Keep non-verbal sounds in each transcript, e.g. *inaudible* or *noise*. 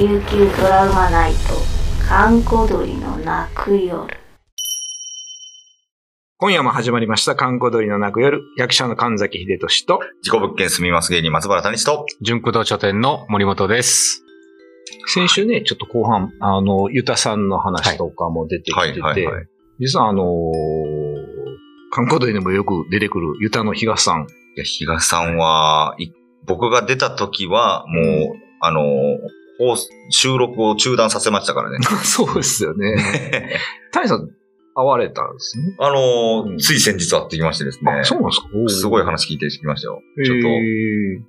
琉球ドラマナイト閑古鳥の泣く夜今夜も始まりました、観光鳥の泣く夜、役者の神崎秀俊と、事故物件住みます芸人松原谷地と、純駆動書店の森本です。先週ね、ちょっと後半、あの、ゆたさんの話とかも出てきてて。実はあのー、観光鳥でもよく出てくるゆたの東さん。いや、比嘉さんは、い僕が出た時は、もう、あの、放送収録を中断させましたからね。*laughs* そうですよね。*laughs* 谷さん、会われたんですね？あの、うんつい先日会ってきましてですね。あ、そうなんですか？すごい話聞いてきましたよ。ちょっと、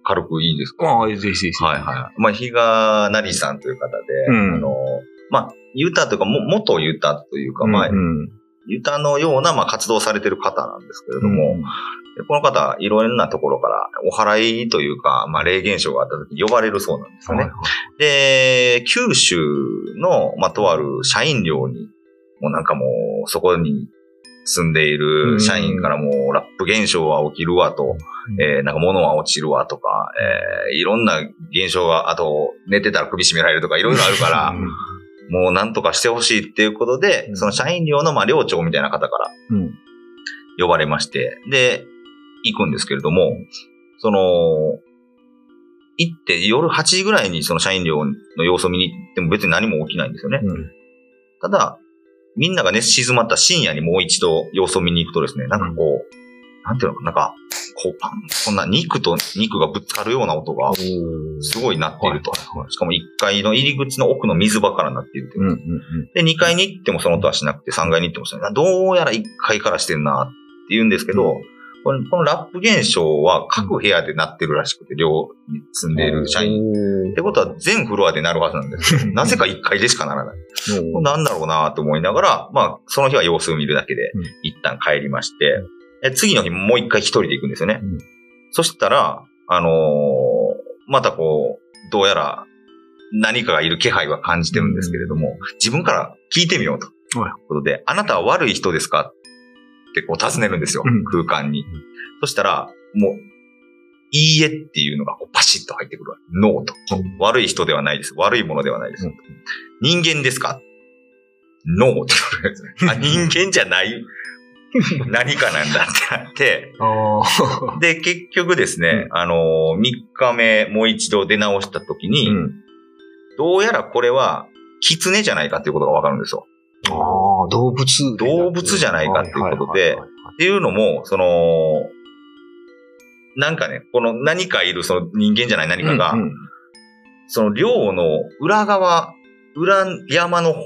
軽くいいですか？ああ、ぜひぜひ。はいはい。まあ、比嘉成さんという方で、うんあの、まあ、ユタというか、も元ユタというか、まあう、んユタのような、まあ、活動されてる方なんですけれども、でこの方、いろんなところから、お祓いというか、まあ、霊現象があった時に呼ばれるそうなんですよね。はいで、九州の、まあ、とある社員寮に、もうなんかもう、そこに住んでいる社員からもう、ラップ現象は起きるわと、えーなんか物は落ちるわとか、えーいろんな現象が、あと、寝てたら首絞められるとか、いろいろあるから、もうなんとかしてほしいっていうことで、うんその社員寮の、まあ、寮長みたいな方からうん。呼ばれまして、で、行くんですけれども、その、行って夜8時ぐらいにその社員寮の様子を見に行っても別に何も起きないんですよね。うんただ、みんながね、静まった深夜にもう一度様子を見に行くとですね、なんかこう、なんていうのなんか、こうパン、こんな肉と肉がぶつかるような音がすごい鳴っていると。しかも1階の入り口の奥の水場から鳴っているといううん。うん。で、2階に行ってもその音はしなくて、3階に行ってもしない。どうやら1階からしてるなって言うんですけど、このこのラップ現象は各部屋で鳴ってるらしくて、寮に住んでいる社員。ってことは全フロアで鳴るはずなんですよ。*laughs* なぜか1階でしか鳴らない。なんだろうなと思いながら、まあ、その日は様子を見るだけでうん、一旦帰りまして、え次の日もう一回一人で行くんですよね。うんそしたら、あのーまたこう、どうやら何かがいる気配は感じてるんですけれども、自分から聞いてみようと。はいうことで、あなたは悪い人ですか？ってこう尋ねるんですよ、うん空間に。そしたら、もう、いいえっていうのがこうパシッと入ってくるわ。ノーと。悪い人ではないです。悪いものではないです。うん人間ですか？ノーって言われるんですね。あ、*laughs* 人間じゃない *laughs* 何かなんだってなって。で、結局ですね、あのー、3日目もう一度出直した時に、うん。どうやらこれは、狐じゃないかっていうことがわかるんですよ。ああ、動物。動物じゃないかっていうことでっていうのも、その、なんかね、この何かいるその人間じゃない何かが、うんうんその寮の裏側、裏山の方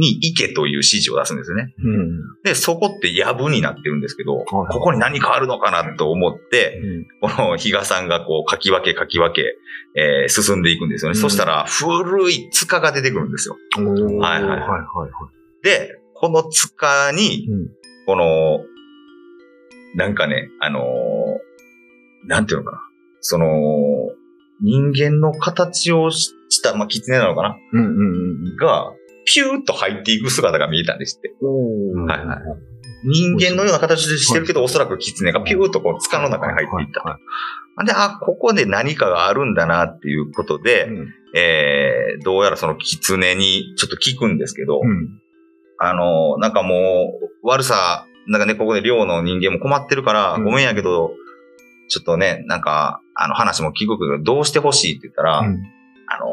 に行けという指示を出すんですよね。うんで、そこって藪になってるんですけど、はいここに何かあるのかなと思って、うんこの比嘉さんがこう、かき分けかき分け、えー進んでいくんですよね。うんそしたら、古い塚が出てくるんですよ。はいはいはいはいはいはい。で、この塚に、うんこの、なんかね、あのーなんていうのかな。その、人間の形をしした、まあ、狐なのかなうんうんうんが、ピューッと入っていく姿が見えたんですって。うん。はいはい。人間のような形でしてるけど、おそらく狐がピューッとこう塚の中に入っていった。で、あ、ここで何かがあるんだなっていうことで、うん。えー、どうやらその狐にちょっと聞くんですけど、うん。あの、なんかもう、悪さ、なんかね、ここで寮の人間も困ってるから、うん。ごめんやけど、ちょっとね、なんか、あの話も聞くけど、どうしてほしいって言ったら、うん。あの、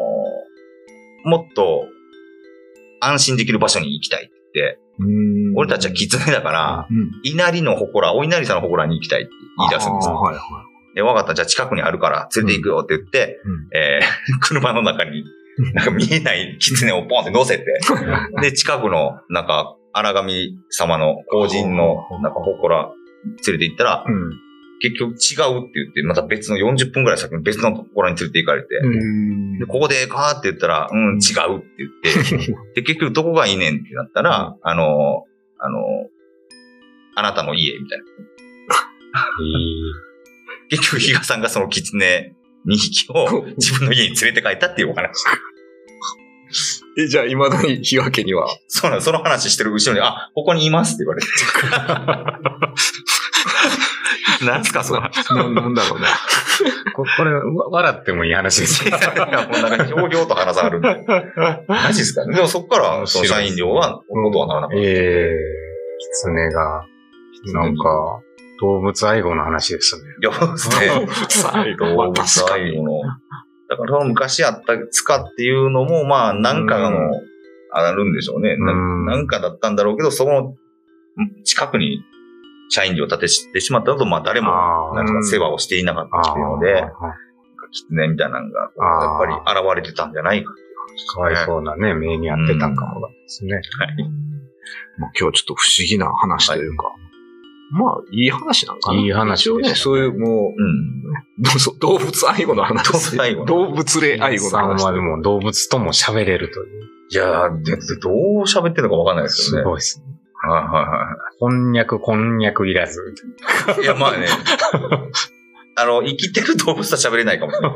もっと安心できる場所に行きたいって言って、うん俺たちは狐だから、うん。稲荷の祠、お稲荷さんの祠に行きたいって言い出すんですよ。あーはいはい。で、わかった、じゃあ近くにあるから連れて行くよって言って、うんえー *laughs* 車の中に、なんか見えない狐をポンって乗せて、で、近くの、なんか、荒神様の皇人の、なんか、祠連れて行ったら、うん。結局違うって言って、また別の40分くらい先の別のところに連れて行かれて、うん。で、ここでかーって言ったら、うん、違うって言って、*laughs* で、結局どこがいいねんってなったら、あの、あの、あなたの家みたいな。結局、比嘉さんがその狐2匹を自分の家に連れて帰ったっていうお話。え、じゃあ、未だに日分けには。そうなんその話してる後ろに、あ、ここにいますって言われて。*laughs* 何すか、それ。ななんだろうね。ここれ、わ笑ってもいい話ですよ。*laughs* いや、もうなんか、ひょうひょうと話さはるんで。マジですかね。でもそこから、その社員寮は、ことはならなかった。ええ狐が、なんか、動物愛護の話ですね。いや、そうですね。動物愛護 *laughs* の。だから、その昔あった塚っていうのも、まあ、なんかの、あるんでしょうね。なうんなんかだったんだろうけど、その近くに社員寮を建ててしまったのと、まあ、誰も、なんとか世話をしていなかったっていうので、あ狐みたいなのが、やっぱり現れてたんじゃないかっていう話かわいそうなね、目に遭ってたんかもですね。はい。まあ、今日はちょっと不思議な話というか。まあ、いい話なんかな。いい話でしたそういうもう、うん。どうぞ動物愛護の話です動物愛護の動物霊愛護のさん話。はでも動物とも喋れるという。いやー、でどう喋ってるのかわかんないですすけどね。ごいですね。はいはこんにゃく、こんにゃくいらず。いはい。いや、まあね。あの、生きてる動物とは喋れないかも *laughs* しれな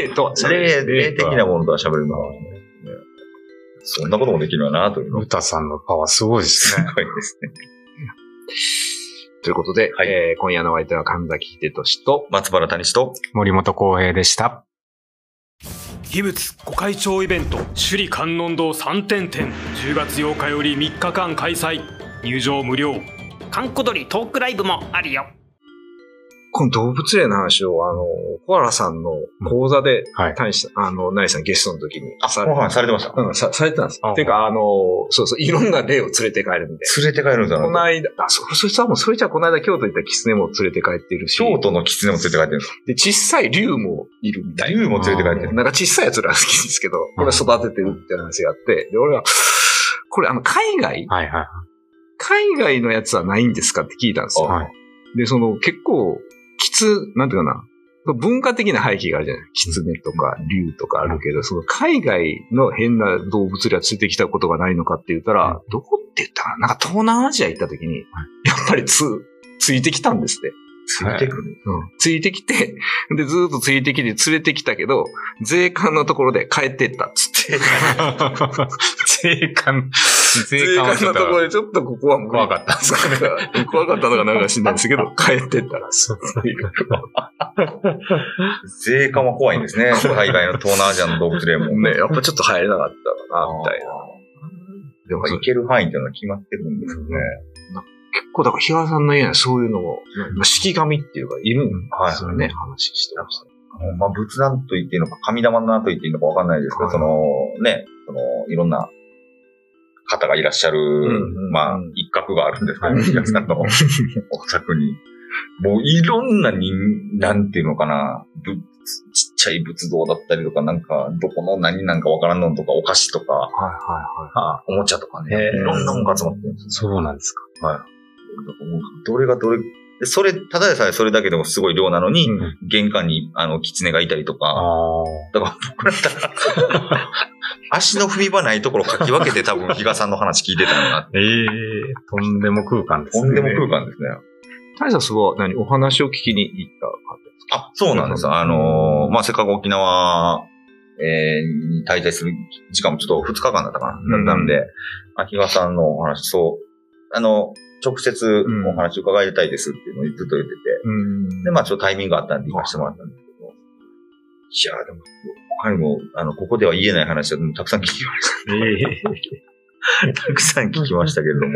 い。霊とは霊、霊的なものとは喋れるのかもしれない。そんなこともできるよな、というの。ルタさんのパワーすごいですすね。ごいですね。ということで、はいえー今夜のお相手は神崎秀俊と、松原谷氏と、森本浩平でした。秘仏御開帳イベント首里観音堂3点展10月8日より3日間開催入場無料観光鳥トークライブもあるよ。この動物霊の話を、あの、コアラさんの講座で、はい。大した、あの、ナイさんゲストの時に、あ、さご飯されてました。うん、さ、されてたんですあ。ていうか、あの、そうそう、いろんな霊を連れて帰るみたい連れて帰るんじゃな。この間、あ、そ、そいつはもう、それじゃこの間京都行った狐も連れて帰ってるし、京都の狐も連れて帰ってるんですで、小さい竜もいるみたいな。竜も連れて帰ってる。なんか小さいやつら好きですけど、これ育ててるって話があって、で、俺は、これあの、海外？はいはい。海外のやつはないんですかって聞いたんですよ。はいで、その結構、キツ、なんていうかな、文化的な背景があるじゃないキツネとか竜とかあるけど、その海外の変な動物類はついてきたことがないのかって言ったら、どこって言ったかななんか東南アジア行った時に、やっぱりつ、ついてきたんですって。ついてくる。うん。ついてきて、で、ずーっとついてきて連れてきたけど、税関のところで帰ってったっつって。*laughs* *laughs* 税関、税税関のところでちょっとここは怖かったんですかね。怖かったのかなんか知んないですけど、*laughs* 帰ってったら。そう税関は怖いんですね。*laughs* 海外の東南アジアの動物霊も。ね、やっぱちょっと入れなかったかな、みたいな。でも行ける範囲っていうのは決まってるんですよね。結構、だから、平さんの家にはそういうのも、まあ、式神っていうか、いるんですよね、話してました。まあ、仏壇と言っていいのか、神玉だと言っていいのかわかんないですけど、はいその、ね、その、いろんな方がいらっしゃる、んまあうん、一角があるんですけど、はい皆さんの *laughs* お宅に。もういろんな人、なんていうのかな、ぶちっちゃい仏像だったりとか、なんか、どこの何なんかわからんのとか、お菓子とか、はいはいはい。あおもちゃとかね、いろんなものが集まってるんですよ。そうなんですか。はい。どれがどれ、でそれ、ただでさえそれだけでもすごい量なのに、うん玄関に、あの、狐がいたりとか、あだから僕だったら、足の踏み場ないところかき分けて多分 *laughs* 比嘉さんの話聞いてたのな。あ。ええとんでも空間ですね。とんでも空間ですね。大佐すは何？お話を聞きに行った方ですか？あ、そうなんです。あのーまあ、せっかく沖縄、えーに滞在する時間もちょっと2日間だったかな。うんだったんで、あ、比嘉さんのお話、そう、あの、直接お話伺いたいですっていうのをずっと言ってて、うんで、まあ、ちょっとタイミングがあったんで行かせてもらったんですけど、いやーでも、他にも、あの、ここでは言えない話はたくさん聞きました。*laughs* たくさん聞きましたけれども、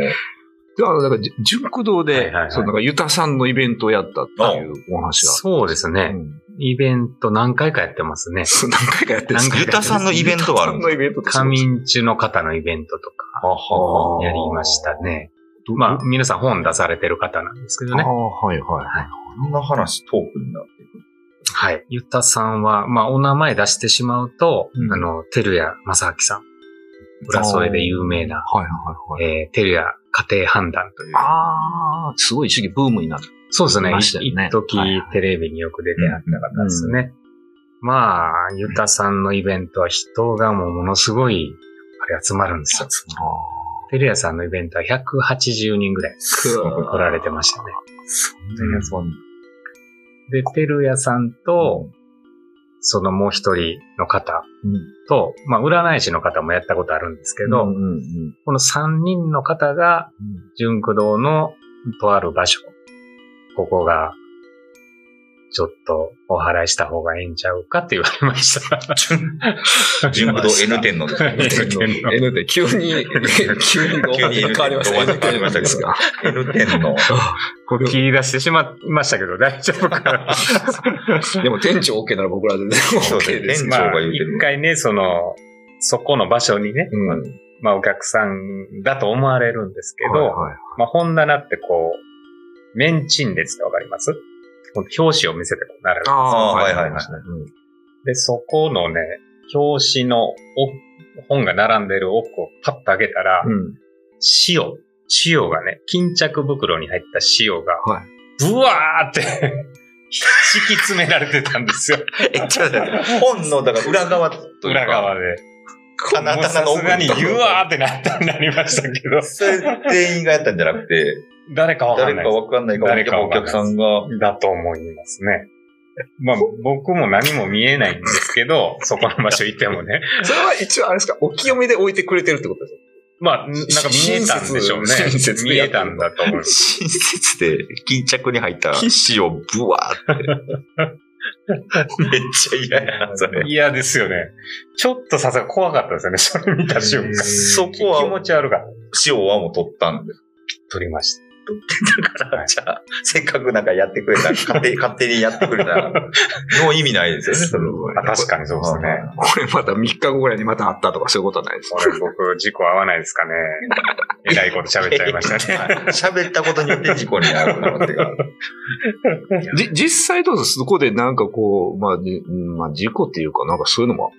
で、あの、だから、じ熟堂ではいはいは、いそう、なんか、ゆたさんのイベントをやったっていうお話が。そうですね。うんイベント何回かやってますね。何回かやってるんですかゆたさんのイベントがあるんですゆたさんのイベントって仮眠中の方のイベントとかあやりましたね。どまあ、皆さん本出されてる方なんですけどね。ああ、はいはい。こんな話トークになっていく。はい。ゆたさんは、まあ、お名前出してしまうと、うんあの、てるや正明さん。浦添で有名な、はいはいはい。えー、てるや家庭判断という。ああ、すごい一時ブームになった。そうですね。ね一時はいはいテレビによく出てあった方ですね。まあ、ゆたさんのイベントは人がもうものすごい、あれ集まるんですよ。てるやさんのイベントは180人ぐらい来られてましたね。そんなやつはで、てるやさんと、そのもう一人の方と、まあ、占い師の方もやったことあるんですけど、うんうんうん。この三人の方が、純駆動のとある場所、ここが、ちょっとお払いした方がええんちゃうかって言われました。*laughs* 純駆動 N 天のですね。N 天 N で急に、*laughs* 急に急に N 変わりました。変わりましたけど N 天の。これ切り出してしまいましたけど、大丈夫かな *laughs* でも店長 OK なら僕らで全然 OK です。店まあ、長が言うてる一回ね、その、そこの場所にね、うんまあお客さんだと思われるんですけど、まあ本棚ってこう、メンチン列ってわかります？表紙を見せてこう並べる。ああはいはいはいで、そこのね、表紙の奥本が並んでる奥をパッと開けたら、うん。塩、塩がね、巾着袋に入った塩が、はいブワーって敷き詰められてたんですよ。え、ちょっと本の、だから裏側というか裏側で。棚もうさ棚の奥すがにに。ユワーってなったなりましたけど、それ店員がやったんじゃなくて、誰かわかん誰かないです。わかんないか誰かわお客さんが、だと思いますね。まあ、僕も何も見えないんですけど、*laughs* そこの場所行ってもね。それは一応あれですか、お清めで置いてくれてるってことですか？まあ、なんか見えたんでしょうね親切見えたんだと思います。親切で巾着に入った *laughs* 紙をブワーって。めっちゃ嫌やな、それ。嫌ですよね。ちょっとさすが怖かったですよね。それ見た瞬間。そこは気持ち悪かった。塩はもう取ったんです。撮りました。だから、じゃあ、せっかくなんかやってくれた、*laughs* 勝手に、勝手にやってくれた。*laughs* の意味ないですよね、あ確かにそうですね。これまた3日後ぐらいにまた会ったとかそういうことはないですか？これ僕、事故合わないですかね。*laughs* えらいこと喋っちゃいましたね。喋ったことによって事故になる可能性が実際どうぞそこでなんかこう、まあ、まあ、事故っていうか、なんかそういうのも、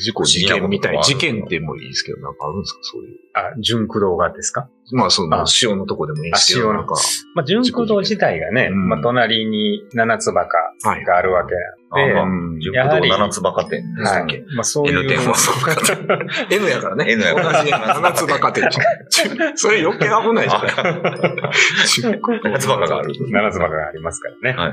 事故、事件みたいな、事件でもいいですけど、なんかあるんですか？そういう。あ、純駆動がですか？まあ、そのあ、塩のとこでもいいですけど、なんか、まあ、純駆動自体がね、うんまあ、隣に七つバカはい。があるわけなんで、あ純駆動七つバカ店でしたっけ、はい。まあ、そういう。N 店はそうか。*laughs* N やからね。N やから同じ七つバカ店。それ余計危ないじゃない *laughs* 七つバカがある。七つバカがありますからね。はい。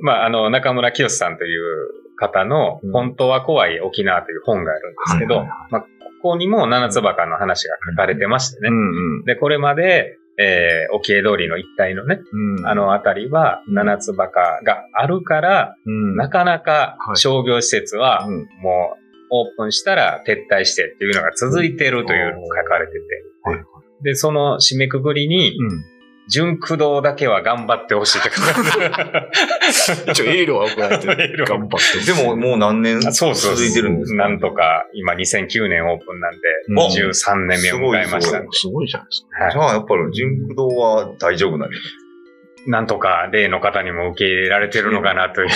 まあ、あの、中村清さんという方の、うん。本当は怖い沖縄という本があるんですけど、まあ、ここにも七つバカの話が書かれてましてね。うんうん。で、これまで、えー、沖江通りの一帯のね、うん。あ、の辺りは、うん。七つバカがあるから、うん。なかなかはい。商業施設は、うん。もう、オープンしたら撤退してっていうのが続いているというのが書かれてて、はい。で、その締めくくりに、うん。純駆動だけは頑張ってほしいって書かれて一応エールは送られてエールは。頑張って。でも、もう何年あそうそう続いてるんですか？なんとか、今2009年オープンなんで、うん。13年目を迎えましたすごいじゃないですか。はい。じゃあ、やっぱり純駆動は大丈夫なんですなんとか例の方にも受け入れられてるのかなという。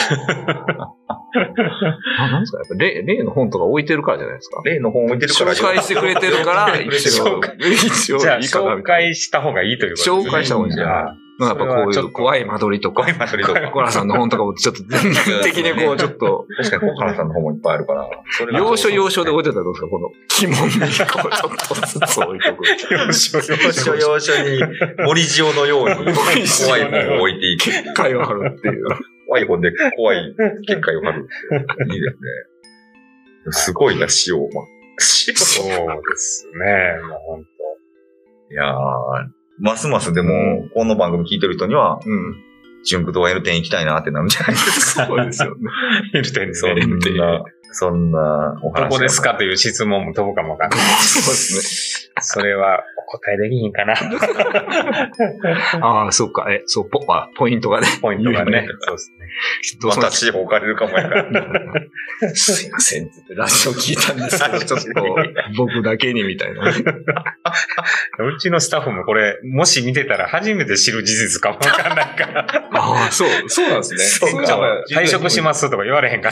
あなんですかやっぱ例、例の本とか置いてるからじゃないですか。例の本置いてるから紹介してくれてるから、*laughs* 一応紹介、紹介した方がいいということですね。紹介した方がいい？ないあな。やっぱこういうそれはちょっと怖い間取りとか怖、い間取りとか。コラさんの本とかもちょっと *laughs* 全面的にこう、ちょっと、確かに、小原さんの本もいっぱいあるから。要所要所で置いてたらどうですかこの、鬼門にこう、ちょっとずつ置いとく。要所要要所要所に、森塩のように、怖い本を置いていく。*laughs* 結界を張るっていう。怖い本で怖い結界を貼るって。いいですね。すごいな、塩。まあ、塩。そうですね。もう本いやー、ますますでも、この番組聞いてる人には、うん。純駆動 N 店行きたいなってなるんじゃないですか。*laughs* そうですよね。当。いる点そんね。な、そんなお話が。どこですかという質問も飛ぶかもわかんない。そうですそれはお答えできひんかな。ね。*laughs* ああ、そうか。え、そう、ポ、あ、ポイントがね。ポイントがね。そうですね。どうしま私置かれるかもやから。すすいませんってラジオ聞いたんですけど、ちょっと僕だけにみたいな。うちのスタッフもこれ、もし見てたら初めて知る事実かもわかんないから。ああ、そう、そうなんですね。そうか退職しますとか言われへんか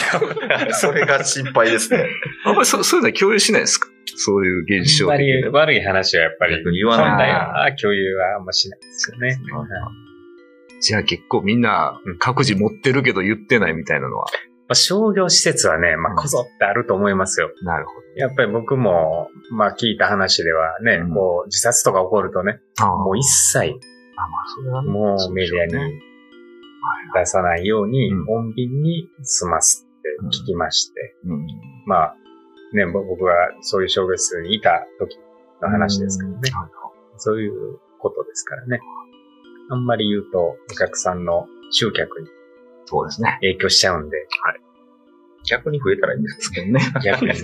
ら。*laughs* それが心配ですね。*laughs* あんまりそそういうのは共有しないですか？そういう現象悪い話はやっぱり、言わ本ない。来は共有はあんましないですよね。じゃあ結構みんな各自持ってるけど言ってないみたいなのは。まあ、商業施設はね、まあ、こぞってあると思いますよ。なるほやっぱり僕も、まあ、聞いた話ではね、うん。こう、自殺とか起こるとね、もう一切、あ、まあそれはもうメディアに出さないようにうん、穏便に済ますって聞きまして、うん。まあ、ね、ぼ僕がそういう小別室にいた時の話ですけどね。そういうことですからね。あんまり言うと、お客さんの集客にそうですね。影響しちゃうんで、逆に増えたらいいんですけどね。*laughs* 逆にね。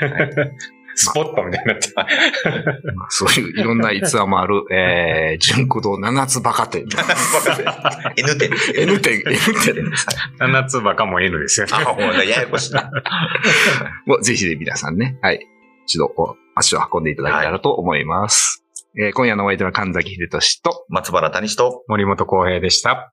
*laughs* スポットみたいになっちゃう。まあそういういろんな逸話もある、*laughs* えー、純駆動七つバカ店。N 店です。N 店、N 店。七つバカ *laughs* も N ですよね。あ、ほんまだ、ややこしいな。*laughs* もうぜひ皆さんね、はい。一度足を運んでいただけたらと思います。えー今夜のお相手は神崎秀俊と、松原谷氏と、森本浩平でした。